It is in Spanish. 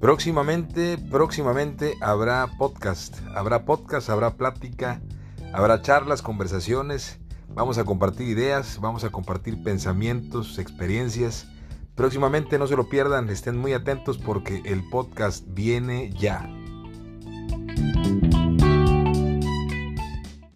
Próximamente, próximamente habrá podcast, habrá podcast, habrá plática, habrá charlas, conversaciones, vamos a compartir ideas, vamos a compartir pensamientos, experiencias. Próximamente no se lo pierdan, estén muy atentos porque el podcast viene ya.